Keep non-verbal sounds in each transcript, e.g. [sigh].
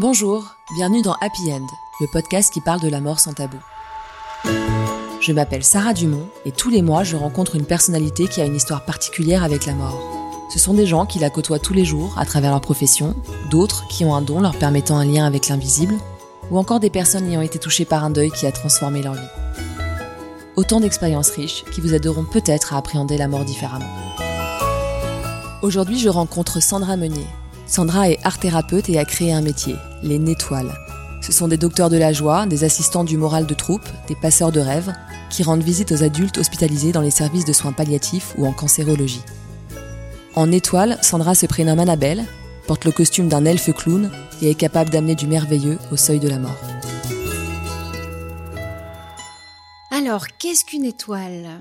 Bonjour, bienvenue dans Happy End, le podcast qui parle de la mort sans tabou. Je m'appelle Sarah Dumont et tous les mois je rencontre une personnalité qui a une histoire particulière avec la mort. Ce sont des gens qui la côtoient tous les jours à travers leur profession, d'autres qui ont un don leur permettant un lien avec l'invisible, ou encore des personnes ayant été touchées par un deuil qui a transformé leur vie. Autant d'expériences riches qui vous aideront peut-être à appréhender la mort différemment. Aujourd'hui, je rencontre Sandra Meunier. Sandra est art thérapeute et a créé un métier, les Nétoiles. Ce sont des docteurs de la joie, des assistants du moral de troupe, des passeurs de rêves, qui rendent visite aux adultes hospitalisés dans les services de soins palliatifs ou en cancérologie. En étoile, Sandra se prénomme Annabelle, porte le costume d'un elfe clown et est capable d'amener du merveilleux au seuil de la mort. Alors, qu'est-ce qu'une étoile?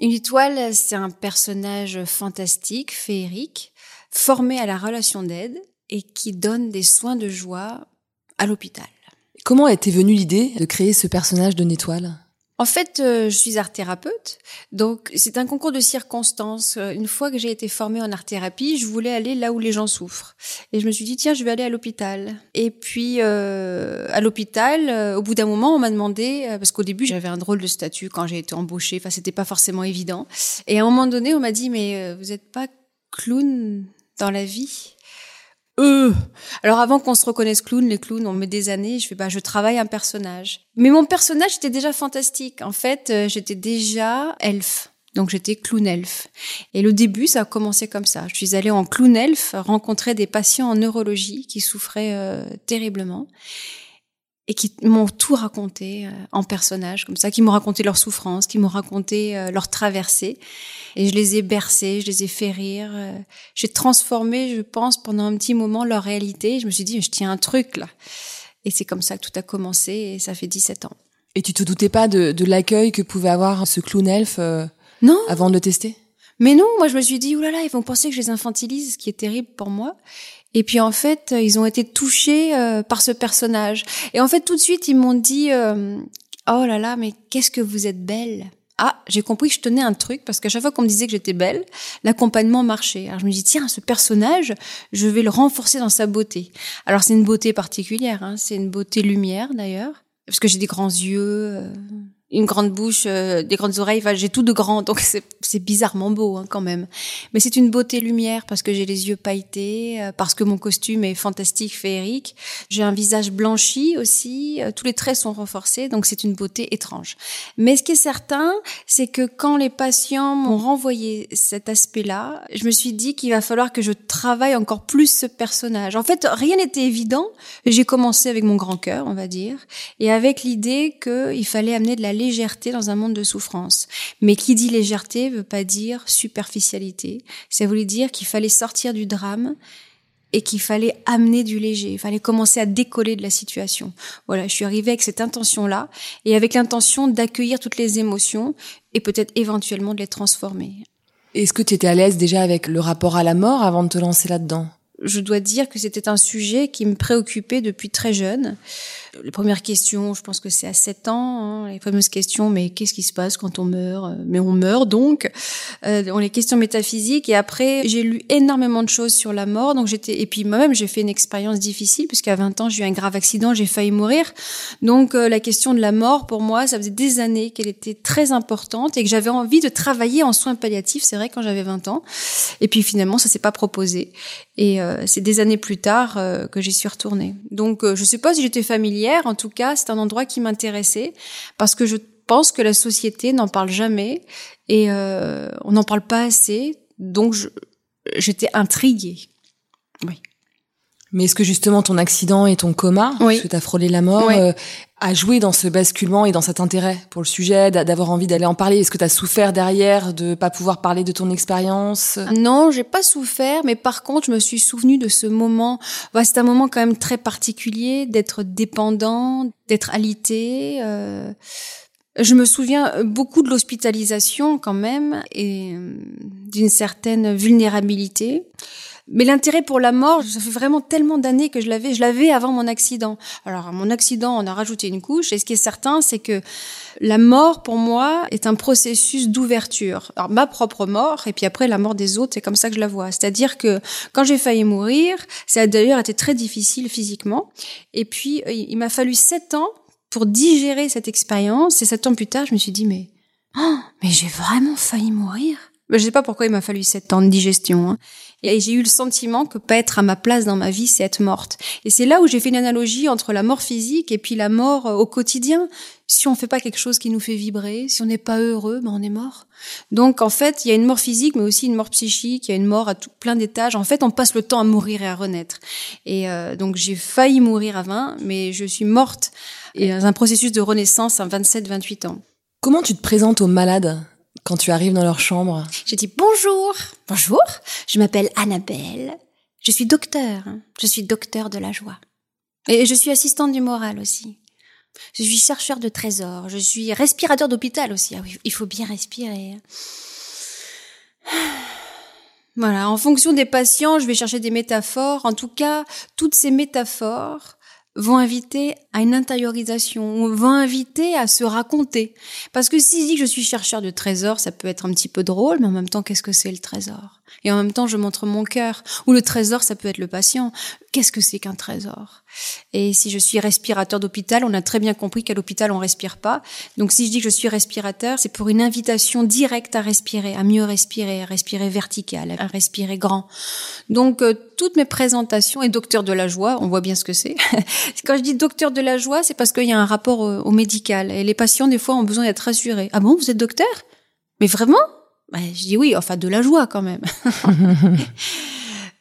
Une étoile, c'est un personnage fantastique, féerique, formé à la relation d'aide et qui donne des soins de joie à l'hôpital. Comment était venue l'idée de créer ce personnage de Nétoile? En fait, euh, je suis art thérapeute, donc c'est un concours de circonstances. Euh, une fois que j'ai été formée en art thérapie, je voulais aller là où les gens souffrent, et je me suis dit tiens, je vais aller à l'hôpital. Et puis euh, à l'hôpital, euh, au bout d'un moment, on m'a demandé parce qu'au début j'avais un drôle de statut quand j'ai été embauchée. Enfin, c'était pas forcément évident. Et à un moment donné, on m'a dit mais vous êtes pas clown dans la vie? Euh. Alors avant qu'on se reconnaisse clown, les clowns, on met des années. Je fais bah je travaille un personnage. Mais mon personnage était déjà fantastique. En fait, euh, j'étais déjà elfe. Donc j'étais clown elfe. Et le début, ça a commencé comme ça. Je suis allée en clown elfe rencontrer des patients en neurologie qui souffraient euh, terriblement et qui m'ont tout raconté euh, en personnage comme ça, qui m'ont raconté leurs souffrances, qui m'ont raconté euh, leurs traversées. Et je les ai bercés, je les ai fait rire. Euh, j'ai transformé, je pense, pendant un petit moment leur réalité. Je me suis dit, je tiens un truc là. Et c'est comme ça que tout a commencé et ça fait 17 ans. Et tu te doutais pas de, de l'accueil que pouvait avoir ce clown elfe non. avant de le tester? Mais non, moi je me suis dit, oulala, ils vont penser que je les infantilise, ce qui est terrible pour moi. Et puis en fait, ils ont été touchés euh, par ce personnage. Et en fait, tout de suite, ils m'ont dit euh, "Oh là là, mais qu'est-ce que vous êtes belle." Ah, j'ai compris que je tenais un truc parce qu'à chaque fois qu'on me disait que j'étais belle, l'accompagnement marchait. Alors je me dis tiens, ce personnage, je vais le renforcer dans sa beauté. Alors c'est une beauté particulière, hein, c'est une beauté lumière d'ailleurs, parce que j'ai des grands yeux, euh, une grande bouche, euh, des grandes oreilles. Enfin, j'ai tout de grand, donc c'est bizarrement beau hein, quand même. Mais c'est une beauté lumière parce que j'ai les yeux pailletés, euh, parce que mon costume est fantastique, féerique. J'ai un visage blanchi aussi. Euh, tous les traits sont renforcés, donc c'est une beauté étrange. Mais ce qui est certain, c'est que quand les patients m'ont renvoyé cet aspect-là, je me suis dit qu'il va falloir que je travaille encore plus ce personnage. En fait, rien n'était évident. J'ai commencé avec mon grand cœur, on va dire, et avec l'idée qu'il fallait amener de la légèreté dans un monde de souffrance. Mais qui dit légèreté veut pas dire superficialité. Ça voulait dire qu'il fallait sortir du drame et qu'il fallait amener du léger, il fallait commencer à décoller de la situation. Voilà, je suis arrivée avec cette intention-là et avec l'intention d'accueillir toutes les émotions et peut-être éventuellement de les transformer. Est-ce que tu étais à l'aise déjà avec le rapport à la mort avant de te lancer là-dedans? Je dois dire que c'était un sujet qui me préoccupait depuis très jeune. Les premières questions, je pense que c'est à 7 ans, hein, les fameuses questions, mais qu'est-ce qui se passe quand on meurt Mais on meurt donc. Euh, les questions métaphysiques. Et après, j'ai lu énormément de choses sur la mort. Donc j'étais et puis moi-même, j'ai fait une expérience difficile puisqu'à 20 ans, j'ai eu un grave accident, j'ai failli mourir. Donc euh, la question de la mort, pour moi, ça faisait des années qu'elle était très importante et que j'avais envie de travailler en soins palliatifs. C'est vrai quand j'avais 20 ans. Et puis finalement, ça s'est pas proposé. Et euh, c'est des années plus tard euh, que j'y suis retournée. Donc je sais pas si j'étais familière en tout cas, c'est un endroit qui m'intéressait parce que je pense que la société n'en parle jamais et euh, on n'en parle pas assez. Donc, j'étais intriguée. Mais est-ce que justement ton accident et ton coma, oui. parce que tu as frôlé la mort, euh, a joué dans ce basculement et dans cet intérêt pour le sujet, d'avoir envie d'aller en parler? Est-ce que tu as souffert derrière de pas pouvoir parler de ton expérience? Non, j'ai pas souffert, mais par contre, je me suis souvenu de ce moment. Bah, c'est un moment quand même très particulier d'être dépendant, d'être alité. Euh... Je me souviens beaucoup de l'hospitalisation quand même et euh, d'une certaine vulnérabilité. Mais l'intérêt pour la mort, ça fait vraiment tellement d'années que je l'avais. Je l'avais avant mon accident. Alors, à mon accident, on a rajouté une couche. Et ce qui est certain, c'est que la mort, pour moi, est un processus d'ouverture. Alors, ma propre mort, et puis après, la mort des autres, c'est comme ça que je la vois. C'est-à-dire que quand j'ai failli mourir, ça a d'ailleurs été très difficile physiquement. Et puis, il m'a fallu sept ans pour digérer cette expérience. Et sept ans plus tard, je me suis dit, mais, oh, mais j'ai vraiment failli mourir. Je sais pas pourquoi il m'a fallu sept ans de digestion. Hein. Et j'ai eu le sentiment que pas être à ma place dans ma vie, c'est être morte. Et c'est là où j'ai fait une analogie entre la mort physique et puis la mort euh, au quotidien. Si on fait pas quelque chose qui nous fait vibrer, si on n'est pas heureux, ben on est mort. Donc en fait, il y a une mort physique, mais aussi une mort psychique. Il y a une mort à tout, plein d'étages. En fait, on passe le temps à mourir et à renaître. Et euh, donc j'ai failli mourir à 20, mais je suis morte et dans un processus de renaissance à 27-28 ans. Comment tu te présentes aux malades? Quand tu arrives dans leur chambre Je dis bonjour. Bonjour, je m'appelle Annabelle. Je suis docteur. Je suis docteur de la joie. Et je suis assistante du moral aussi. Je suis chercheur de trésors. Je suis respirateur d'hôpital aussi. Ah oui, il faut bien respirer. Voilà, en fonction des patients, je vais chercher des métaphores. En tout cas, toutes ces métaphores vont inviter à une intériorisation, vont inviter à se raconter. Parce que si je dis que je suis chercheur de trésors, ça peut être un petit peu drôle, mais en même temps, qu'est-ce que c'est le trésor? Et en même temps, je montre mon cœur. Ou le trésor, ça peut être le patient. Qu'est-ce que c'est qu'un trésor? Et si je suis respirateur d'hôpital, on a très bien compris qu'à l'hôpital, on respire pas. Donc si je dis que je suis respirateur, c'est pour une invitation directe à respirer, à mieux respirer, à respirer vertical, à respirer grand. Donc euh, toutes mes présentations, et docteur de la joie, on voit bien ce que c'est. [laughs] Quand je dis docteur de la joie, c'est parce qu'il y a un rapport au, médical. Et les patients, des fois, ont besoin d'être rassurés. Ah bon, vous êtes docteur? Mais vraiment? Ben, Je dis oui, enfin de la joie quand même. [laughs]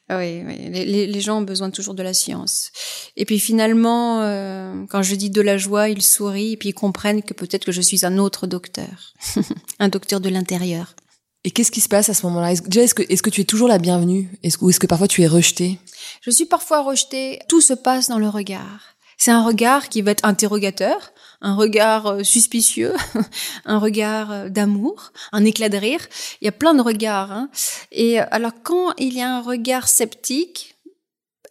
oui, oui. Les, gens ont besoin toujours de la science. Et puis finalement, euh, quand je dis de la joie, ils sourient et puis ils comprennent que peut-être que je suis un autre docteur, [laughs] un docteur de l'intérieur. Et qu'est-ce qui se passe à ce moment-là? Déjà, est-ce que, est-ce que tu es toujours la bienvenue? Est-ce, Ou est-ce que parfois tu es rejetée? Je suis parfois rejetée. Tout se passe dans le regard. C'est un regard qui va être interrogateur, un regard euh, suspicieux, [laughs] un regard euh, d'amour, un éclat de rire. Il y a plein de regards. Hein. Et euh, alors quand il y a un regard sceptique,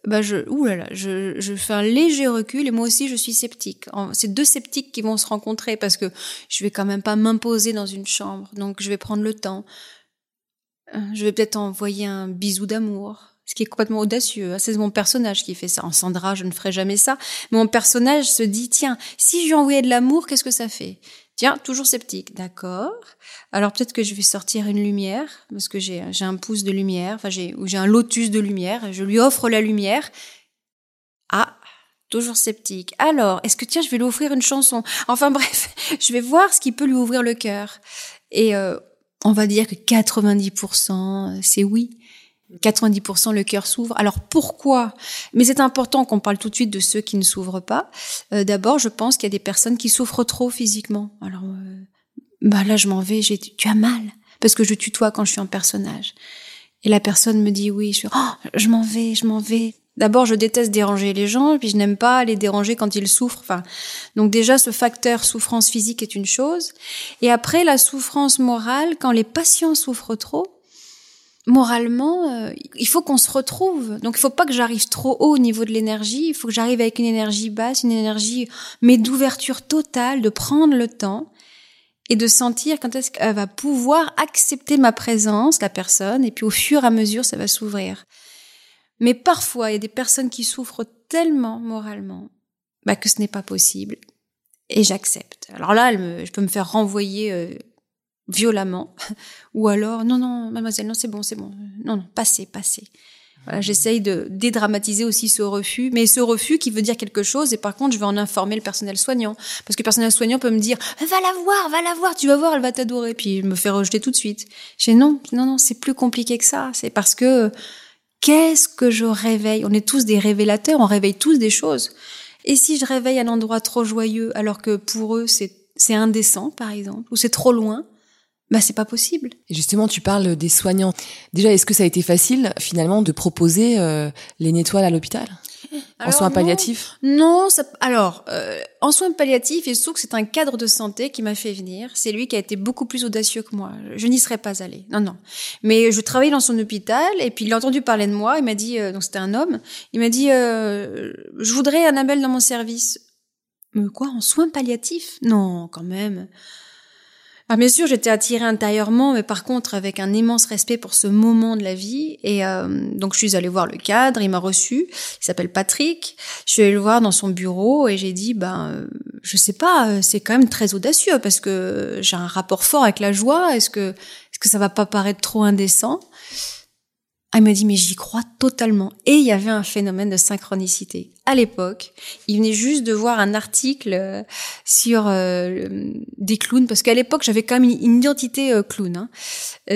bah je, là, je, je fais un léger recul et moi aussi je suis sceptique. C'est deux sceptiques qui vont se rencontrer parce que je vais quand même pas m'imposer dans une chambre, donc je vais prendre le temps. Je vais peut-être envoyer un bisou d'amour, ce qui est complètement audacieux. Hein. C'est mon personnage qui fait ça. En Sandra, je ne ferai jamais ça. Mais mon personnage se dit, tiens, si je envoyais de l'amour, qu'est-ce que ça fait? Tiens, toujours sceptique, d'accord. Alors peut-être que je vais sortir une lumière, parce que j'ai un pouce de lumière, enfin j'ai ou j'ai un lotus de lumière, je lui offre la lumière. Ah, toujours sceptique. Alors, est-ce que tiens, je vais lui offrir une chanson? Enfin [laughs] bref, je vais voir ce qui peut lui ouvrir le cœur. Et euh, on va dire que 90% c'est oui. 90% le cœur s'ouvre. Alors pourquoi? Mais c'est important qu'on parle tout de suite de ceux qui ne s'ouvrent pas. Euh, d'abord, je pense qu'il y a des personnes qui souffrent trop physiquement. Alors, euh, bah là, je m'en vais. J'ai, tu as mal parce que je tutoie quand je suis en personnage. Et la personne me dit oui. Je oh, je m'en vais, je m'en vais. D'abord, je déteste déranger les gens, puis je n'aime pas les déranger quand ils souffrent. Enfin, donc déjà, ce facteur souffrance physique est une chose. Et après, la souffrance morale, quand les patients souffrent trop, moralement, euh, il faut qu'on se retrouve. Donc, il faut pas que j'arrive trop haut au niveau de l'énergie. Il faut que j'arrive avec une énergie basse, une énergie, mais d'ouverture totale, de prendre le temps et de sentir quand est-ce qu'elle va pouvoir accepter ma présence, la personne, et puis au fur et à mesure, ça va s'ouvrir. Mais parfois, il y a des personnes qui souffrent tellement moralement bah, que ce n'est pas possible. Et j'accepte. Alors là, je peux me faire renvoyer euh, violemment, [laughs] ou alors non non mademoiselle non c'est bon c'est bon non non passez passez. Voilà, j'essaye de dédramatiser aussi ce refus, mais ce refus qui veut dire quelque chose, et par contre, je vais en informer le personnel soignant. Parce que le personnel soignant peut me dire, va la voir, va la voir, tu vas voir, elle va t'adorer, puis me fait rejeter tout de suite. J'ai non, non, non, c'est plus compliqué que ça. C'est parce que, qu'est-ce que je réveille? On est tous des révélateurs, on réveille tous des choses. Et si je réveille un endroit trop joyeux, alors que pour eux, c'est, c'est indécent, par exemple, ou c'est trop loin, bah c'est pas possible. Et justement, tu parles des soignants. Déjà, est-ce que ça a été facile finalement de proposer euh, les nettoiles à l'hôpital? En soins palliatifs? Non, ça, alors euh, en soins palliatifs, il se trouve que c'est un cadre de santé qui m'a fait venir. C'est lui qui a été beaucoup plus audacieux que moi. Je n'y serais pas allée. Non, non. Mais je travaillais dans son hôpital et puis il a entendu parler de moi. Il m'a dit, euh, donc c'était un homme. Il m'a dit, euh, je voudrais Annabelle dans mon service. Mais quoi, en soins palliatifs? Non, quand même. Ah, bien sûr, j'étais attirée intérieurement, mais par contre avec un immense respect pour ce moment de la vie. Et euh, donc je suis allée voir le cadre, il m'a reçu. Il s'appelle Patrick. Je suis allée le voir dans son bureau et j'ai dit, ben, euh, je sais pas, euh, c'est quand même très audacieux parce que j'ai un rapport fort avec la joie. Est-ce que, est-ce que ça va pas paraître trop indécent? Il m'a dit, mais j'y crois totalement. Et il y avait un phénomène de synchronicité. À l'époque, il venait juste de voir un article euh, sur euh, des clowns, parce qu'à l'époque, j'avais quand même une, identité euh, clown. Hein.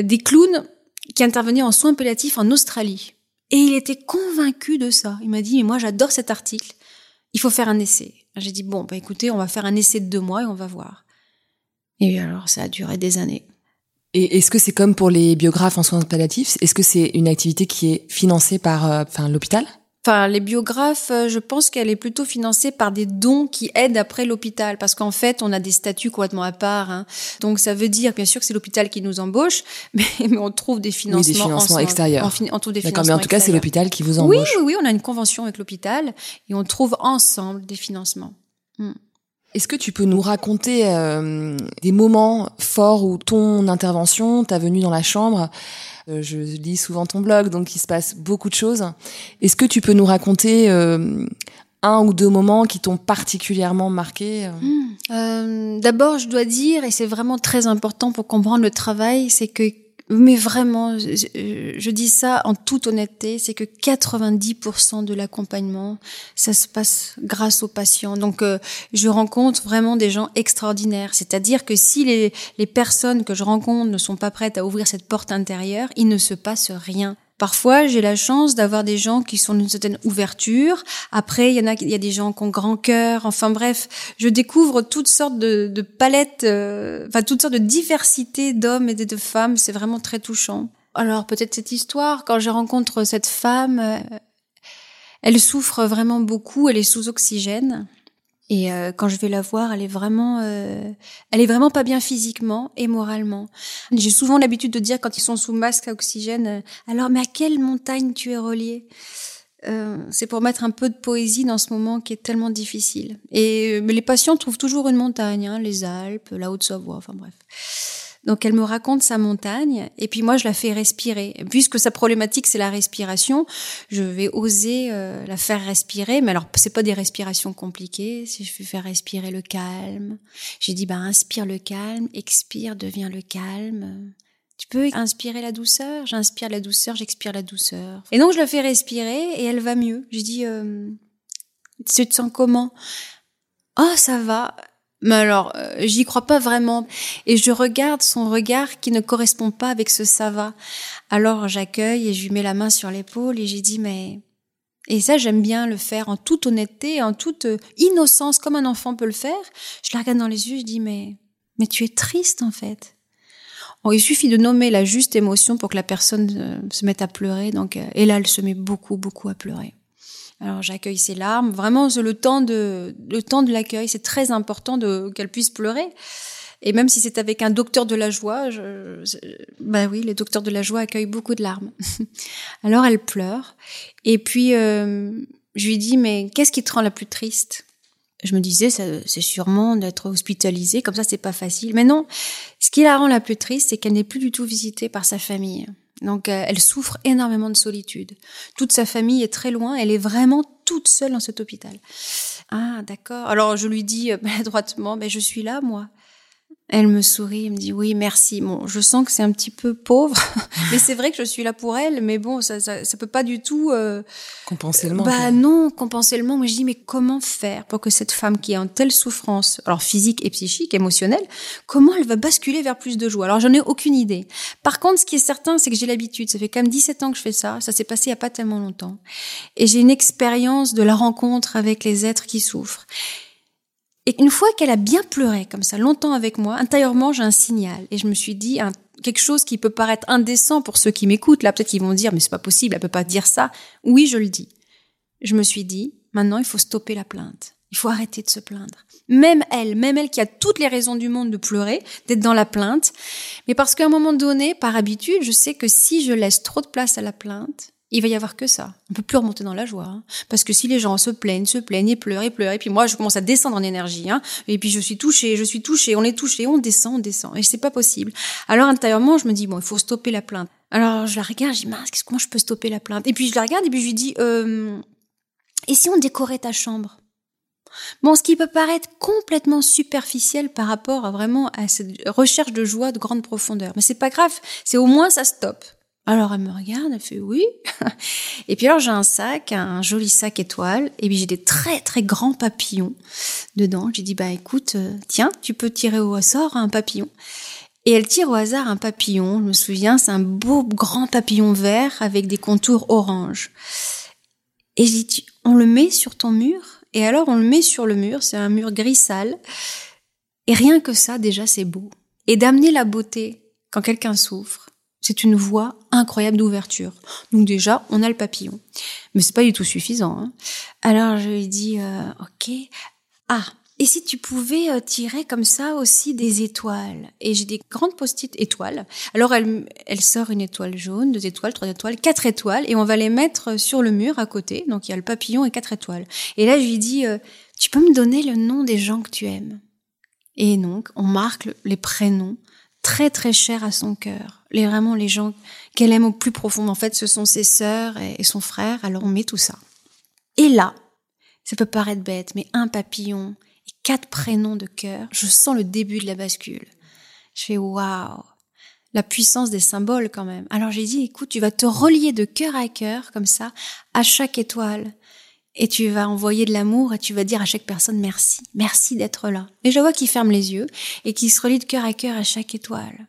Des clowns qui intervenaient en soins palliatifs en Australie. Et il était convaincu de ça. Il m'a dit, mais moi, j'adore cet article. Il faut faire un essai. J'ai dit, bon, bah écoutez, on va faire un essai de deux mois et on va voir. Et alors, ça a duré des années. Et est-ce que c'est comme pour les biographes en soins palliatifs Est-ce que c'est une activité qui est financée par euh, enfin, l'hôpital? Enfin, les biographes, euh, je pense qu'elle est plutôt financée par des dons qui aident après l'hôpital, parce qu'en fait, on a des statuts complètement à part. Hein. Donc, ça veut dire, bien sûr, que c'est l'hôpital qui nous embauche, [laughs] mais, on trouve des financements, oui, des financements extérieurs. on trouve des D'accord, mais en tout cas, c'est l'hôpital qui vous embauche. Oui, oui, oui, on a une convention avec l'hôpital et on trouve ensemble des financements. Hmm. Est-ce que tu peux nous raconter euh, des moments forts où ton intervention, ta venue dans la chambre, euh, je lis souvent ton blog, donc il se passe beaucoup de choses. Est-ce que tu peux nous raconter euh, un ou deux moments qui t'ont particulièrement marqué hmm. D'abord, je dois dire, et c'est vraiment très important pour comprendre le travail, c'est que mais vraiment, je, dis ça en toute honnêteté, c'est que 90% de l'accompagnement, ça se passe grâce aux patients. Donc, euh, je rencontre vraiment des gens extraordinaires. C'est-à-dire que si les, les personnes que je rencontre ne sont pas prêtes à ouvrir cette porte intérieure, il ne se passe rien. Parfois, j'ai la chance d'avoir des gens qui sont d'une certaine ouverture. Après, il y en a, il y a des gens qui ont grand cœur. Enfin bref, je découvre toutes sortes de, de palettes, euh, enfin toutes sortes de diversités d'hommes et de femmes. C'est vraiment très touchant. Alors peut-être cette histoire, quand je rencontre cette femme, euh, elle souffre vraiment beaucoup. Elle est sous oxygène. Et euh, quand je vais la voir, elle est vraiment, euh, elle est vraiment pas bien physiquement et moralement. J'ai souvent l'habitude de dire quand ils sont sous masque à oxygène, euh, alors mais à quelle montagne tu es relié? C'est pour mettre un peu de poésie dans ce moment qui est tellement difficile. Et mais les patients trouvent toujours une montagne, hein, les Alpes, la Haute-Savoie, enfin bref. Donc elle me raconte sa montagne et puis moi je la fais respirer. Puisque sa problématique c'est la respiration, je vais oser euh, la faire respirer. Mais alors c'est pas des respirations compliquées. Si je vais faire respirer le calme, j'ai dit bah inspire le calme, expire devient le calme. Tu peux inspirer la douceur? J'inspire la douceur, j'expire la douceur. Et donc je la fais respirer et elle va mieux. J'ai dit euh, tu te sens comment? Oh ça va. Mais alors, euh, j'y crois pas vraiment. Et je regarde son regard qui ne correspond pas avec ce ça va. Alors j'accueille et je lui mets la main sur l'épaule et j'ai dit mais... Et ça, j'aime bien le faire en toute honnêteté, en toute euh, innocence, comme un enfant peut le faire. Je la regarde dans les yeux, je dis mais... Mais tu es triste en fait. Bon, il suffit de nommer la juste émotion pour que la personne euh, se mette à pleurer. Donc, et là, elle se met beaucoup, beaucoup à pleurer. Alors j'accueille ses larmes. Vraiment, le temps de le temps de l'accueil, c'est très important qu'elle puisse pleurer. Et même si c'est avec un docteur de la joie, je, bah oui, les docteurs de la joie accueillent beaucoup de larmes. [laughs] Alors elle pleure. Et puis euh, je lui dis mais qu'est-ce qui te rend la plus triste? Je me disais c'est sûrement d'être hospitalisée, comme ça c'est pas facile. Mais non, ce qui la rend la plus triste, c'est qu'elle n'est plus du tout visitée par sa famille. Donc euh, elle souffre énormément de solitude. Toute sa famille est très loin, elle est vraiment toute seule dans cet hôpital. Ah d'accord. Alors je lui dis euh, [laughs] maladroitement, mais je suis là moi. Elle me sourit, elle me dit oui, merci. Bon, je sens que c'est un petit peu pauvre, [laughs] mais c'est vrai que je suis là pour elle. Mais bon, ça, ça, ça peut pas du tout euh, compenser le manque. Bah non, compenser le manque. Moi, je dis mais comment faire pour que cette femme qui est en telle souffrance, alors physique et psychique, émotionnelle, comment elle va basculer vers plus de joie? Alors j'en ai aucune idée. Par contre, ce qui est certain, c'est que j'ai l'habitude. Ça fait quand même 17 ans que je fais ça. Ça s'est passé il y a pas tellement longtemps, et j'ai une expérience de la rencontre avec les êtres qui souffrent. Et une fois qu'elle a bien pleuré comme ça longtemps avec moi, intérieurement j'ai un signal et je me suis dit quelque chose qui peut paraître indécent pour ceux qui m'écoutent. Là peut-être qu'ils vont dire mais c'est pas possible, elle peut pas dire ça. Oui, je le dis. Je me suis dit Maintenant, il faut stopper la plainte. Il faut arrêter de se plaindre. Même elle, même elle qui a toutes les raisons du monde de pleurer, d'être dans la plainte. Mais parce qu'à un moment donné, par habitude, je sais que si je laisse trop de place à la plainte, il va y avoir que ça. On peut plus remonter dans la joie. Hein. Parce que si les gens se plaignent, se plaignent et pleurent et pleurent, et puis moi je commence à descendre en énergie, hein, et puis je suis touchée, je suis touchée, on est touché, on descend, on descend, et c'est pas possible. Alors intérieurement, je me dis bon, il faut stopper la plainte. Alors je la regarde, je dis mince, comment je peux stopper la plainte? Et puis je la regarde et puis je lui dis euh, et si on décorait ta chambre? Bon, ce qui peut paraître complètement superficiel par rapport à vraiment à cette recherche de joie de grande profondeur, mais c'est pas grave, c'est au moins ça stoppe. Alors elle me regarde, elle fait oui. [laughs] et puis alors j'ai un sac, un joli sac étoile, et puis j'ai des très très grands papillons dedans. J'ai dit bah écoute, euh, tiens, tu peux tirer au hasard un papillon. Et elle tire au hasard un papillon. Je me souviens, c'est un beau grand papillon vert avec des contours orange. Et j'ai dit on le met sur ton mur? Et alors on le met sur le mur. C'est un mur gris sale. Et rien que ça, déjà, c'est beau. Et d'amener la beauté quand quelqu'un souffre c'est une voie incroyable d'ouverture. Donc déjà, on a le papillon. Mais c'est pas du tout suffisant. Hein. Alors je lui dis, euh, ok. Ah, et si tu pouvais euh, tirer comme ça aussi des étoiles? Et j'ai des grandes post-it étoiles. Alors elle, elle sort une étoile jaune, deux étoiles, trois étoiles, quatre étoiles, et on va les mettre sur le mur à côté. Donc il y a le papillon et quatre étoiles. Et là je lui dis, euh, tu peux me donner le nom des gens que tu aimes? Et donc on marque les prénoms très très chers à son cœur les vraiment les gens qu'elle aime au plus profond. En fait, ce sont ses sœurs et, son frère. Alors on met tout ça. Et là, ça peut paraître bête, mais un papillon et quatre prénoms de cœur, je sens le début de la bascule. Je fais waouh, la puissance des symboles quand même. Alors j'ai dit, écoute, tu vas te relier de cœur à cœur comme ça à chaque étoile. Et tu vas envoyer de l'amour et tu vas dire à chaque personne merci, merci d'être là. Et je vois qu'il ferme les yeux et qu'il se relie de cœur à cœur à chaque étoile.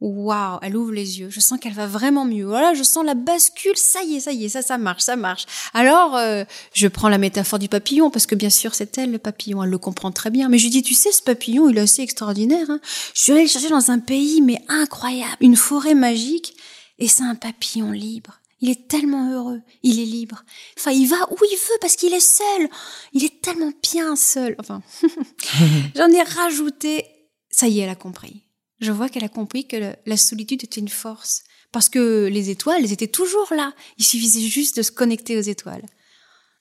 Waouh, elle ouvre les yeux. Je sens qu'elle va vraiment mieux. Voilà, je sens la bascule. Ça y est, ça y est, ça, ça marche, ça marche. Alors, euh, je prends la métaphore du papillon parce que bien sûr, c'est elle le papillon. Elle le comprend très bien. Mais je lui dis, tu sais, ce papillon, il est assez extraordinaire. Hein. je suis allée le chercher dans un pays, mais incroyable, une forêt magique, et c'est un papillon libre. Il est tellement heureux, il est libre. Enfin, il va où il veut parce qu'il est seul. Il est tellement bien seul. Enfin, [laughs] j'en ai rajouté. Ça y est, elle a compris je vois qu'elle a compris que la solitude était une force. Parce que les étoiles, elles étaient toujours là. Il suffisait juste de se connecter aux étoiles.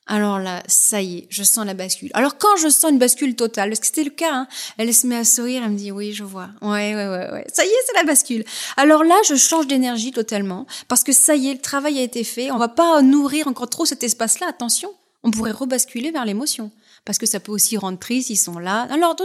Alors là, ça y est, je sens la bascule. Alors quand je sens une bascule totale, parce que c'était le cas, hein, elle se met à sourire, elle me dit oui, je vois. Ouais, ouais, ouais, ouais. Ça y est, c'est la bascule. Alors là, je change d'énergie totalement, parce que ça y est, le travail a été fait. On va pas nourrir encore trop cet espace-là. Attention, on pourrait rebasculer vers l'émotion parce que ça peut aussi rendre triste, ils sont là. Alors,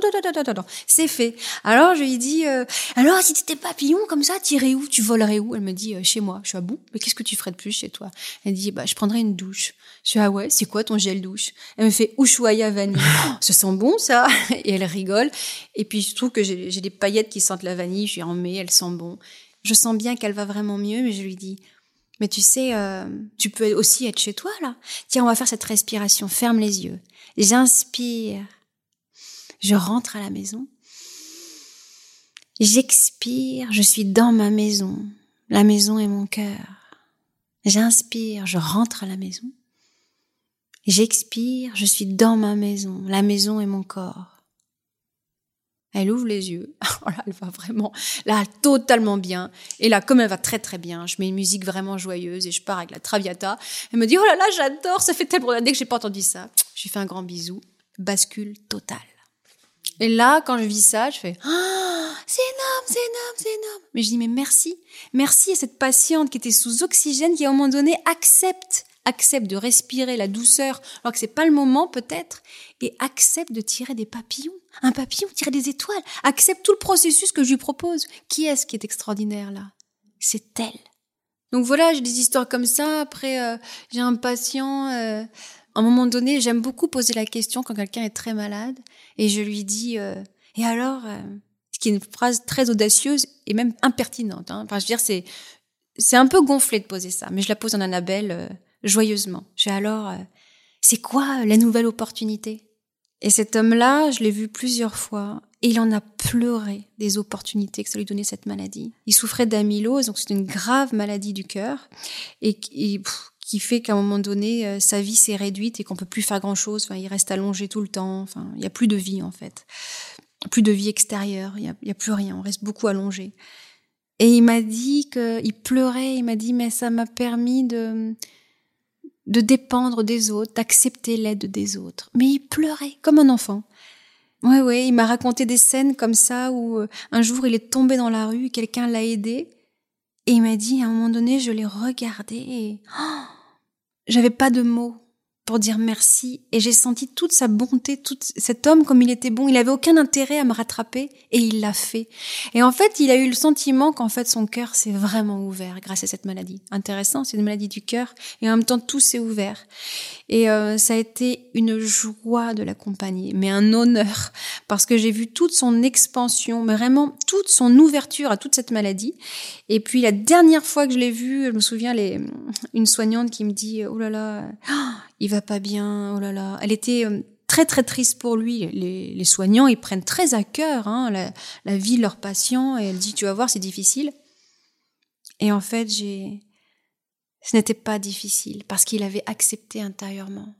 c'est fait. Alors, je lui dis, euh, alors, si t'étais papillon comme ça, t'irais où? Tu volerais où? Elle me dit, euh, chez moi. Je suis à bout. Mais qu'est-ce que tu ferais de plus chez toi? Elle dit, bah, je prendrais une douche. Je suis ah ouais, c'est quoi ton gel douche? Elle me fait Ushuaïa vanille. [laughs] oh, ça sent bon ça [laughs] Et elle rigole. Et puis je trouve que j'ai des paillettes qui sentent la vanille. Je lui en mets, elle sent bon. Je sens bien qu'elle va vraiment mieux, mais je lui dis mais tu sais, euh, tu peux aussi être chez toi là. Tiens, on va faire cette respiration. Ferme les yeux. J'inspire. Je rentre à la maison. J'expire. Je suis dans ma maison. La maison est mon cœur. J'inspire. Je rentre à la maison. J'expire. Je suis dans ma maison. La maison est mon corps. Elle ouvre les yeux. [laughs] Oh là, elle va vraiment, là, totalement bien. Et là, comme elle va très très bien, je mets une musique vraiment joyeuse et je pars avec la Traviata. Elle me dit, oh là là, j'adore, ça fait tellement d'années que j'ai pas entendu ça. Je lui fais un grand bisou. Bascule totale. Et là, quand je vis ça, je fais, oh, c'est énorme, c'est énorme, c'est énorme. Mais je dis, mais merci. Merci à cette patiente qui était sous oxygène, qui à un moment donné accepte accepte de respirer la douceur alors que c'est pas le moment peut-être et accepte de tirer des papillons. Un papillon tirer des étoiles. Accepte tout le processus que je lui propose. Qui est-ce qui est extraordinaire là? C'est elle. Donc voilà, j'ai des histoires comme ça. Après, euh, j'ai un patient. Euh, à un moment donné, j'aime beaucoup poser la question quand quelqu'un est très malade et je lui dis euh, et alors, ce qui est une phrase très audacieuse et même impertinente. Hein. Enfin, je veux dire, c'est c'est un peu gonflé de poser ça, mais je la pose en Annabelle joyeusement. J'ai alors, euh, c'est quoi la nouvelle opportunité? Et cet homme-là, je l'ai vu plusieurs fois, et il en a pleuré des opportunités que ça lui donnait cette maladie. Il souffrait d'amylose, donc c'est une grave maladie du cœur, et, qui qui fait qu'à un moment donné, euh, sa vie s'est réduite et qu'on peut plus faire grand chose. Enfin, il reste allongé tout le temps. Enfin, il y a plus de vie en fait, plus de vie extérieure. Il y a, plus rien. On reste beaucoup allongé. Et il m'a dit que il pleurait. Il m'a dit mais ça m'a permis de de dépendre des autres, d'accepter l'aide des autres. Mais il pleurait comme un enfant. Ouais, ouais, il m'a raconté des scènes comme ça où euh, un jour il est tombé dans la rue, quelqu'un l'a aidé, et il m'a dit à un moment donné, je l'ai regardé et oh, j'avais pas de mots pour dire merci et j'ai senti toute sa bonté, tout cet homme comme il était bon, il avait aucun intérêt à me rattraper et il l'a fait. Et en fait, il a eu le sentiment qu'en fait son cœur s'est vraiment ouvert grâce à cette maladie. Intéressant, c'est une maladie du cœur et en même temps tout s'est ouvert. Et euh, ça a été une joie de l'accompagner, mais un honneur parce que j'ai vu toute son expansion, mais vraiment toute son ouverture à toute cette maladie. Et puis la dernière fois que je l'ai vu, je me souviens les une soignante qui me dit oh là là, il va pas bien, oh là là. Elle était euh, très très triste pour lui. Les, les soignants, ils prennent très à cœur hein, la, la, vie de leurs patients et elle dit tu vas voir, c'est difficile. Et en fait, j'ai, ce n'était pas difficile parce qu'il avait accepté intérieurement.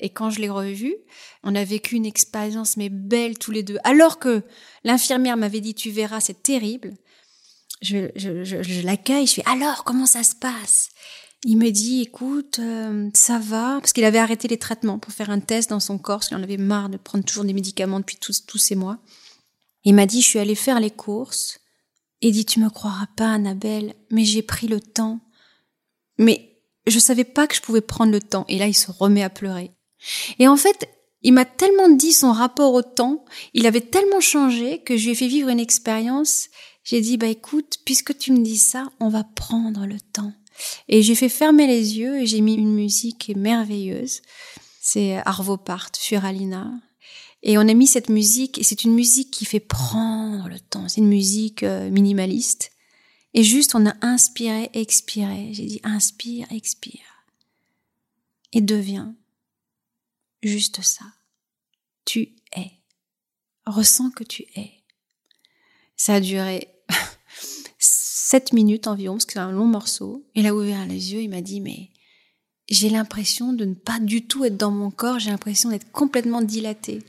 Et quand je l'ai revu, on a vécu une expérience mais belle tous les deux. Alors que l'infirmière m'avait dit tu verras, c'est terrible. Je, je, je, je l'accueille, je fais alors comment ça se passe? Il me dit, écoute, euh, ça va, parce qu'il avait arrêté les traitements pour faire un test dans son corps, parce qu'il en avait marre de prendre toujours des médicaments depuis tous, ces mois. Il m'a dit, je suis allée faire les courses. Il dit, tu me croiras pas, Annabelle, mais j'ai pris le temps. Mais je savais pas que je pouvais prendre le temps. Et là, il se remet à pleurer. Et en fait, il m'a tellement dit son rapport au temps, il avait tellement changé que je lui ai fait vivre une expérience. J'ai dit, bah écoute, puisque tu me dis ça, on va prendre le temps. Et j'ai fait fermer les yeux et j'ai mis une musique merveilleuse. C'est Arvo Part, Furalina. Et on a mis cette musique, et c'est une musique qui fait prendre le temps. C'est une musique euh, minimaliste. Et juste, on a inspiré, expiré. J'ai dit inspire, expire. Et deviens juste ça. Tu es. Ressens que tu es. Ça a duré 7 minutes environ, parce que c'est un long morceau. Il a ouvert les yeux, il m'a dit, mais j'ai l'impression de ne pas du tout être dans mon corps, j'ai l'impression d'être complètement dilatée.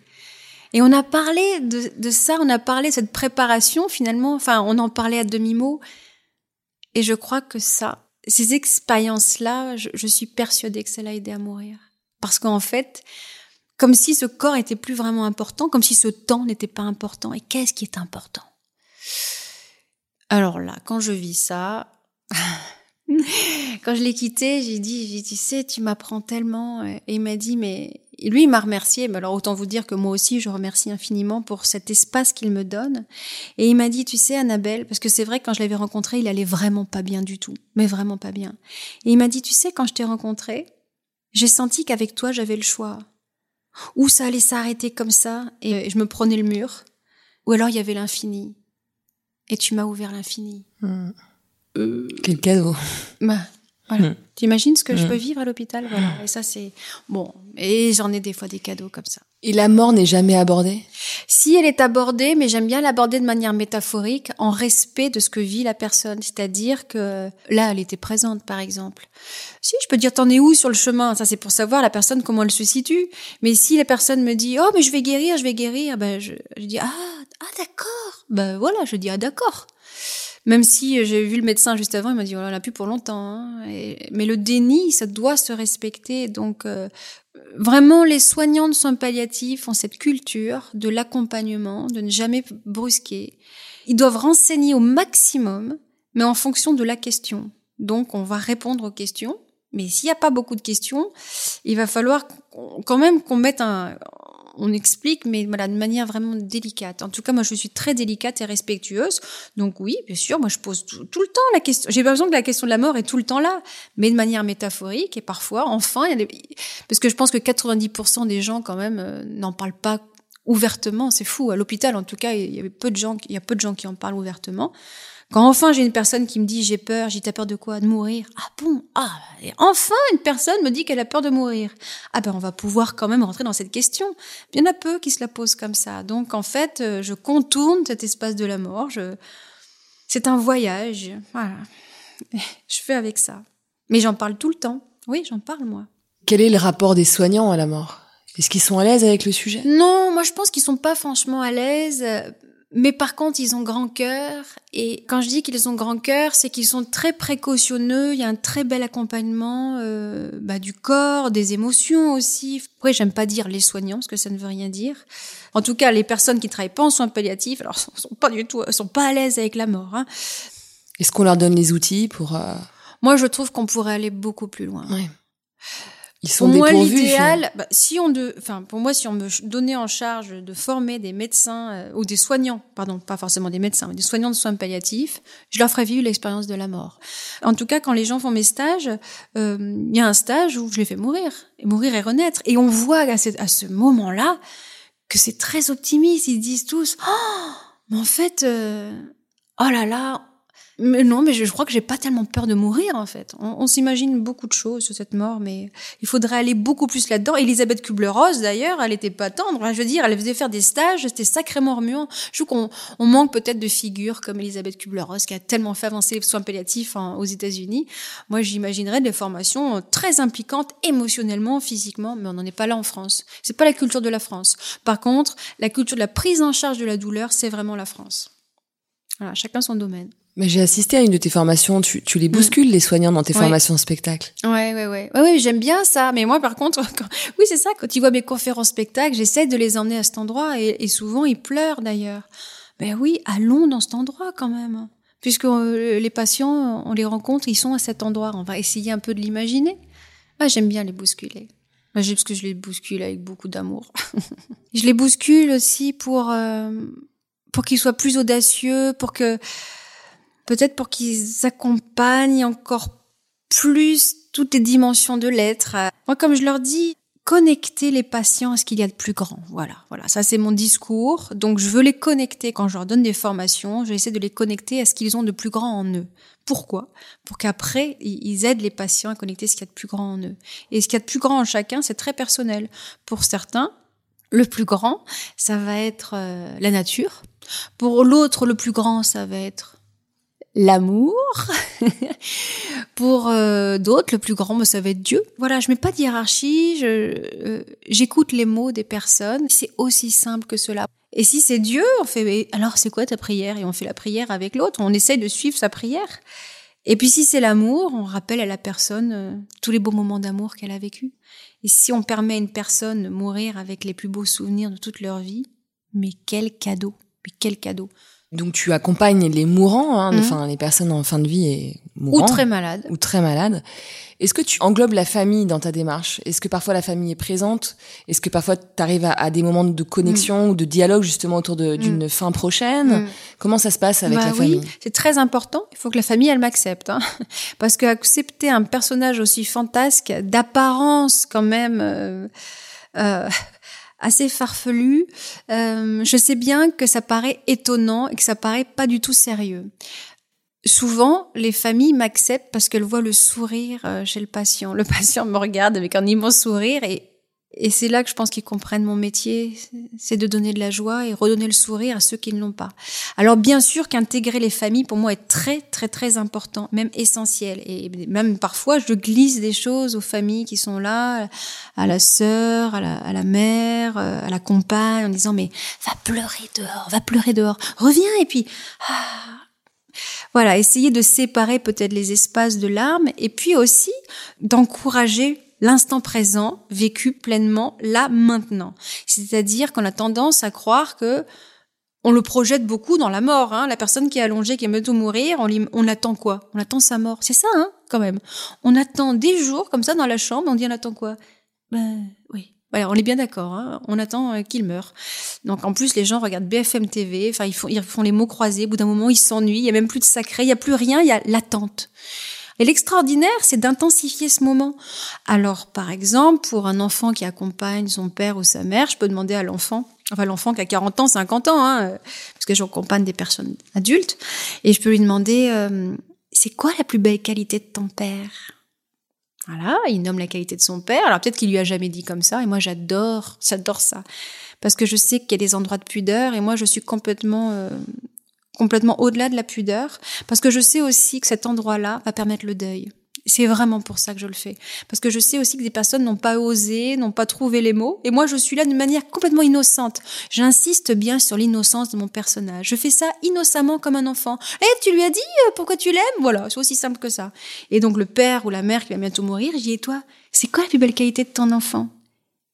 Et on a parlé de, ça, on a parlé de cette préparation finalement, enfin on en parlait à demi-mot. Et je crois que ça, ces expériences-là, je, je, suis persuadée que ça l'a aidé à mourir. Parce qu'en fait, comme si ce corps était plus vraiment important, comme si ce temps n'était pas important. Et qu'est-ce qui est important? Alors là, quand je vis ça, [laughs] quand je l'ai quitté, j'ai dit, j'ai dit, tu sais, tu m'apprends tellement. Et il m'a dit, mais lui, il m'a remercié. Mais alors autant vous dire que moi aussi, je remercie infiniment pour cet espace qu'il me donne. Et il m'a dit, tu sais, Annabelle, parce que c'est vrai que quand je l'avais rencontré, il allait vraiment pas bien du tout, mais vraiment pas bien. Et il m'a dit, tu sais, quand je t'ai rencontré, j'ai senti qu'avec toi, j'avais le choix. Ou ça allait s'arrêter comme ça et je me prenais le mur, ou alors il y avait l'infini et tu m'as ouvert l'infini. Mmh. Euh... Quel cadeau. Bah, voilà. Mmh. T'imagines ce que mmh. je peux vivre à l'hôpital Voilà. Et ça, c'est bon. Et j'en ai des fois des cadeaux comme ça. Et la mort n'est jamais abordée? Si elle est abordée, mais j'aime bien l'aborder de manière métaphorique, en respect de ce que vit la personne. C'est-à-dire que là, elle était présente, par exemple. Si, je peux dire, t'en es où sur le chemin? Ça, c'est pour savoir la personne comment elle se situe. Mais si la personne me dit, oh, mais je vais guérir, je vais guérir, ben je, dis, ah, ah, d'accord. Ben voilà, je dis, ah, d'accord. Même si j'ai vu le médecin juste avant, il m'a dit, oh, on a plus pour longtemps. Hein. Mais le déni, ça doit se respecter. Donc, euh, vraiment, les soignants de soins palliatifs ont cette culture de l'accompagnement, de ne jamais brusquer. Ils doivent renseigner au maximum, mais en fonction de la question. Donc, on va répondre aux questions. Mais s'il n'y a pas beaucoup de questions, il va falloir quand même qu'on mette un, on explique, mais voilà, de manière vraiment délicate. En tout cas, moi, je suis très délicate et respectueuse. Donc oui, bien sûr, moi, je pose tout, le temps la question. J'ai pas besoin que la question de la mort est tout le temps là, mais de manière métaphorique et parfois, enfin, parce que je pense que 90% des gens quand même euh, n'en parlent pas ouvertement. C'est fou. À l'hôpital, en tout cas, il y peu de gens, il y a peu de gens qui en parlent ouvertement. Quand enfin j'ai une personne qui me dit j'ai peur, j'ai t'as peur de quoi? De mourir? Ah bon? Ah et enfin une personne me dit qu'elle a peur de mourir. Ah ben on va pouvoir quand même rentrer dans cette question. Il y en a peu qui se la posent comme ça. Donc en fait, euh, je contourne cet espace de la mort. Je... C'est un voyage. Voilà. [laughs] Je fais avec ça. Mais j'en parle tout le temps. Oui, j'en parle moi. Quel est le rapport des soignants à la mort? Est-ce qu'ils sont à l'aise avec le sujet? Non, moi je pense qu'ils sont pas franchement à l'aise. Mais par contre, ils ont grand cœur. Et quand je dis qu'ils ont grand cœur, c'est qu'ils sont très précautionneux. Il y a un très bel accompagnement euh, bah, du corps, des émotions aussi. Après, j'aime pas dire les soignants parce que ça ne veut rien dire. En tout cas, les personnes qui travaillent pas en soins palliatifs, alors [laughs] sont pas du tout, sont pas à l'aise avec la mort. Hein. Est-ce qu'on leur donne les outils pour euh, Moi, je trouve qu'on pourrait aller beaucoup plus loin. Ouais. Ils sont pour moi, l'idéal, bah, si on de, enfin, pour moi, si on me donnait en charge de former des médecins euh, ou des soignants, pardon, pas forcément des médecins, mais des soignants de soins palliatifs, je leur ferais vivre l'expérience de la mort. En tout cas, quand les gens font mes stages, euh, il y a un stage où je les fais mourir, et mourir et renaître, et on voit à, ce, à ce moment-là que c'est très optimiste. Ils disent tous, oh, mais en fait, euh, oh là là, mais non, mais je, crois que j'ai pas tellement peur de mourir en fait. On, s'imagine beaucoup de choses sur cette mort, mais il faudrait aller beaucoup plus là-dedans. Elisabeth Kubler-Ross d'ailleurs, elle était pas tendre. je veux dire, elle faisait faire des stages, c'était sacrément remuant. Je trouve qu'on on manque peut-être de figures comme Elisabeth Kubler-Ross qui a tellement fait avancer les soins palliatifs aux États-Unis. Moi, j'imaginerais des formations très impliquantes émotionnellement, physiquement, mais on n'en est pas là en France. C'est pas la culture de la France. Par contre, la culture de la prise en charge de la douleur, c'est vraiment la France. Voilà, chacun son domaine. Mais j'ai assisté à une de tes formations. Tu, tu les bouscules, les soignants, dans tes formations spectacle. Ouais, ouais, ouais. Ouais, ouais j'aime bien ça. Mais moi, par contre, [laughs] oui, c'est ça. Quand tu vois mes conférences spectacles, j'essaie de les emmener à cet endroit. Et, souvent, ils pleurent d'ailleurs. Ben oui, allons dans cet endroit quand même. Puisque euh, les patients, on les rencontre, ils sont à cet endroit. On va essayer un peu de l'imaginer. Moi, j'aime bien les bousculer. Moi, parce que je les bouscule avec beaucoup d'amour. [laughs] je les bouscule aussi pour, euh, pour qu'ils soient plus audacieux, pour que peut-être pour qu'ils accompagnent encore plus toutes les dimensions de l'être. Moi, comme je leur dis, connecter les patients à ce qu'il y a de plus grand. Voilà, voilà. Ça, c'est mon discours. Donc, je veux les connecter quand je leur donne des formations. Je vais essayer de les connecter à ce qu'ils ont de plus grand en eux. Pourquoi? Pour qu'après, ils aident les patients à connecter ce qu'il y a de plus grand en eux. Et ce qu'il y a de plus grand en chacun, c'est très personnel. Pour certains, le plus grand, ça va être euh, la nature. Pour l'autre, le plus grand, ça va être l'amour. [laughs] Pour euh, d'autres, le plus grand, ça va être Dieu. Voilà, je mets pas de hiérarchie, euh, j'écoute les mots des personnes. C'est aussi simple que cela. Et si c'est Dieu, on fait alors c'est quoi ta prière? Et on fait la prière avec l'autre. On essaye de suivre sa prière. Et puis si c'est l'amour, on rappelle à la personne euh, tous les beaux moments d'amour qu'elle a vécu. Et si on permet à une personne de mourir avec les plus beaux souvenirs de toute leur vie, mais quel cadeau Mais quel cadeau donc tu accompagnes les mourants, hein, mhm. enfin les personnes en fin de vie et mourants, ou très malades, ou très malades. Est-ce que tu englobes la famille dans ta démarche? Est-ce que parfois la famille est présente? Est-ce que parfois tu arrives à, des moments de connexion mhm. ou de dialogue justement autour mhm. d'une fin prochaine? Comment ça se passe avec bah la famille? C'est très important. Il faut que la famille elle m'accepte, hein. [laughs] parce que accepter un personnage aussi fantasque, d'apparence quand même. Euh, euh, assez farfelu. Euh, je sais bien que ça paraît étonnant et que ça paraît pas du tout sérieux. Souvent, les familles m'acceptent parce qu'elles voient le sourire euh, chez le patient. Le [laughs] patient me regarde avec un immense sourire et et c'est là que je pense qu'ils comprennent mon métier, c'est de donner de la joie et redonner le sourire à ceux qui ne l'ont pas. Alors bien sûr qu'intégrer les familles pour moi est très très très important, même essentiel. Et même parfois je glisse des choses aux familles qui sont là, à la sœur, à la, mère, euh, à la compagne, en disant mais va pleurer dehors, va pleurer dehors, reviens et puis ah, voilà, essayer de séparer peut-être les espaces de larmes et puis aussi d'encourager l'instant présent vécu pleinement là maintenant. C'est-à-dire qu'on a tendance à croire que on le projette beaucoup dans la mort. Hein. La personne qui est allongée, qui est de mourir, on, attend quoi? On attend sa mort. C'est ça, hein, quand même. On attend des jours comme ça dans la chambre. On dit on attend quoi? Ben oui. on est bien d'accord. Hein. On attend euh, qu'il meure. Donc en plus, les gens regardent BFM TV. Enfin, ils font, ils font les mots croisés. Au bout d'un moment, ils s'ennuient. Il y a même plus de sacré. Il y a plus rien. Il y a l'attente. Et l'extraordinaire, c'est d'intensifier ce moment. Alors, par exemple, pour un enfant qui accompagne son père ou sa mère, je peux demander à l'enfant, enfin l'enfant qui a 40 ans, 50 ans, hein, parce que j'accompagne des personnes adultes, et je peux lui demander, euh, c'est quoi la plus belle qualité de ton père? Voilà, il nomme la qualité de son père. Alors peut-être qu'il lui a jamais dit comme ça, et moi j'adore, j'adore ça, parce que je sais qu'il y a des endroits de pudeur, et moi je suis complètement euh, complètement au-delà de la pudeur, parce que je sais aussi que cet endroit-là va permettre le deuil. C'est vraiment pour ça que je le fais. Parce que je sais aussi que des personnes n'ont pas osé, n'ont pas trouvé les mots. Et moi, je suis là d'une manière complètement innocente. J'insiste bien sur l'innocence de mon personnage. Je fais ça innocemment comme un enfant. Eh, tu lui as dit euh, pourquoi tu l'aimes? Voilà, c'est aussi simple que ça. Et donc le père ou la mère qui va bientôt mourir, dis, et toi, c'est quoi la plus belle qualité de ton enfant?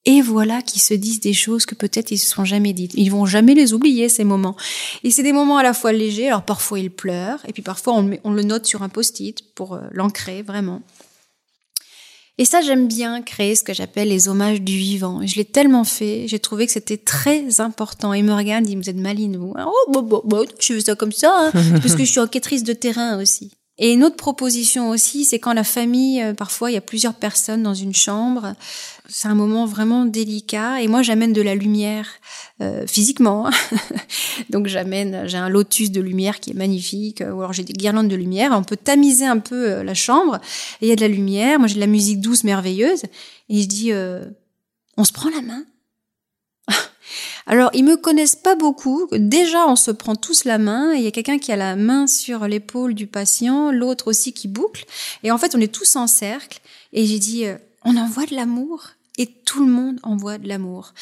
Et voilà qu'ils se disent des choses que peut-être ils se sont jamais dites. Ils vont jamais les oublier ces moments. Et c'est des moments à la fois légers. Alors parfois ils pleurent et puis parfois on, on le note sur un post-it pour euh, l'ancrer vraiment. Et ça j'aime bien créer ce que j'appelle les hommages du vivant. Je l'ai tellement fait, j'ai trouvé que c'était très important. Et me regarde, dit vous êtes maline vous. Oh bon bon bon, je fais ça comme ça hein, parce que je suis enquêtrice de terrain aussi. Et une autre proposition aussi, c'est quand la famille, euh, parfois il y a plusieurs personnes dans une chambre, c'est un moment vraiment délicat. Et moi j'amène de la lumière euh, physiquement, [laughs] donc j'amène, j'ai un lotus de lumière qui est magnifique, ou alors j'ai des guirlandes de lumière. On peut tamiser un peu euh, la chambre et il y a de la lumière. Moi j'ai de la musique douce, merveilleuse, et je dis, on se prend la main alors, ils me connaissent pas beaucoup. Déjà, on se prend tous la main. Il y a quelqu'un qui a la main sur l'épaule du patient, l'autre aussi qui boucle. Et en fait, on est tous en cercle. Et j'ai dit, euh, on envoie de l'amour. Et tout le monde envoie de l'amour.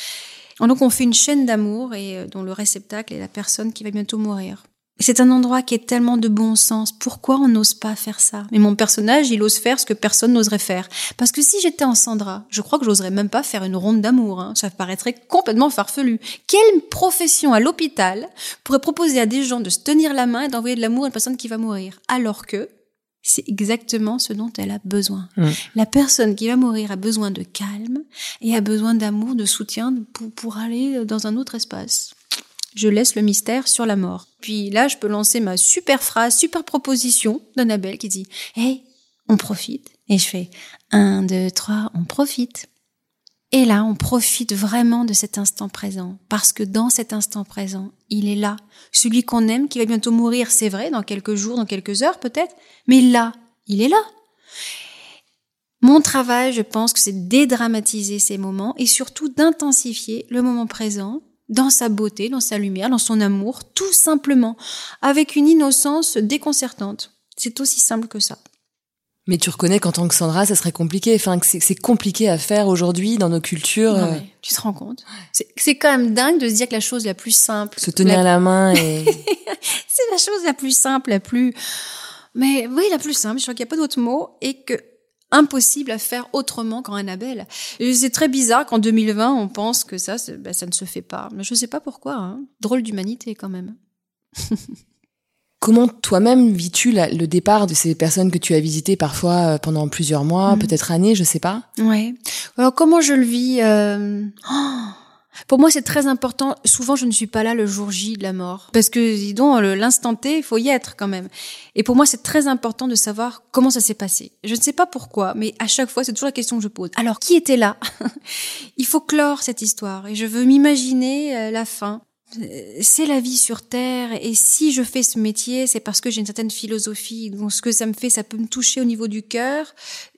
Donc, on fait une chaîne d'amour et euh, dont le réceptacle est la personne qui va bientôt mourir. C'est un endroit qui est tellement de bon sens. Pourquoi on n'ose pas faire ça? Mais mon personnage, il ose faire ce que personne n'oserait faire. Parce que si j'étais en Sandra, je crois que j'oserais même pas faire une ronde d'amour. Hein. Ça paraîtrait complètement farfelu. Quelle profession à l'hôpital pourrait proposer à des gens de se tenir la main et d'envoyer de l'amour à une personne qui va mourir? Alors que c'est exactement ce dont elle a besoin. Mmh. La personne qui va mourir a besoin de calme et a besoin d'amour, de soutien pour, pour aller dans un autre espace je laisse le mystère sur la mort. Puis là, je peux lancer ma super phrase, super proposition d'Annabelle qui dit Hey, on profite. Et je fais un, deux, trois, on profite. Et là, on profite vraiment de cet instant présent, parce que dans cet instant présent, il est là. Celui qu'on aime, qui va bientôt mourir, c'est vrai, dans quelques jours, dans quelques heures peut-être, mais là, il est là. Mon travail, je pense que c'est dédramatiser ces moments et surtout d'intensifier le moment présent dans sa beauté, dans sa lumière, dans son amour, tout simplement, avec une innocence déconcertante. C'est aussi simple que ça. Mais tu reconnais qu'en tant que Sandra, ça serait compliqué, enfin que c'est compliqué à faire aujourd'hui dans nos cultures. Euh. tu te rends compte? C'est quand même dingue de se dire que la chose la plus simple, se tenir la, main et [laughs] c'est la chose la plus simple, la plus mais oui, la plus simple, je crois qu'il n'y a pas d'autre mot et que impossible à faire autrement qu'en Annabelle. C'est très bizarre qu'en 2020, on pense que ça, ben, ça ne se fait pas. Mais je ne sais pas pourquoi. Hein. Drôle d'humanité quand même. [laughs] Comment toi-même vis-tu le départ de ces personnes que tu as visitées parfois euh, pendant plusieurs mois, mm. peut-être années, je sais pas? Ouais. Alors comment je le vis euh... oh pour moi, c'est très important. Souvent, je ne suis pas là le jour J de la mort. Parce que, dis donc, l'instant T, il faut y être quand même. Et pour moi, c'est très important de savoir comment ça s'est passé. Je ne sais pas pourquoi, mais à chaque fois, c'est toujours la question que je pose. Alors, qui était là? [laughs] Il faut clore cette histoire. Et je veux m'imaginer euh, la fin. Euh, c'est la vie sur Terre, et si je fais ce métier, c'est parce que j'ai une certaine philosophie. Donc, ce que ça me fait, ça peut me toucher au niveau du cœur,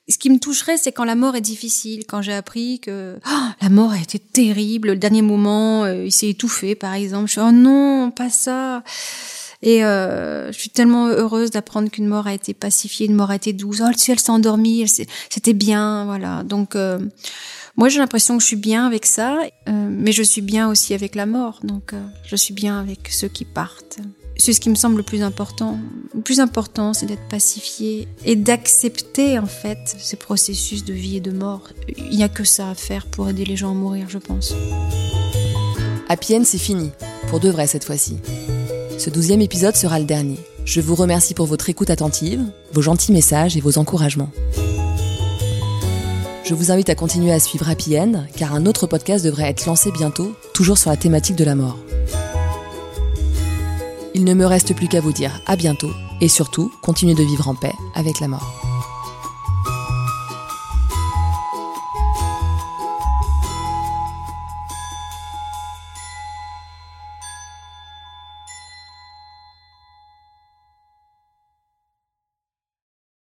ce qui me toucherait, c'est quand la mort est difficile, quand j'ai appris que oh, la mort a été terrible, le dernier moment, euh, il s'est étouffé, par exemple. Je suis oh non, pas ça. Et euh, je suis tellement heureuse d'apprendre qu'une mort a été pacifiée, une mort a été douce. Oh, elle s'est endormie, c'était bien, voilà. Donc euh, moi, j'ai l'impression que je suis bien avec ça, mais je suis bien aussi avec la mort. Donc je suis bien avec ceux qui partent. C'est ce qui me semble le plus important. Le plus important, c'est d'être pacifié et d'accepter en fait ces processus de vie et de mort. Il n'y a que ça à faire pour aider les gens à mourir, je pense. Happy End, c'est fini. Pour de vrai cette fois-ci. Ce douzième épisode sera le dernier. Je vous remercie pour votre écoute attentive, vos gentils messages et vos encouragements. Je vous invite à continuer à suivre Happy car un autre podcast devrait être lancé bientôt, toujours sur la thématique de la mort. Il ne me reste plus qu'à vous dire à bientôt et surtout, continuez de vivre en paix avec la mort.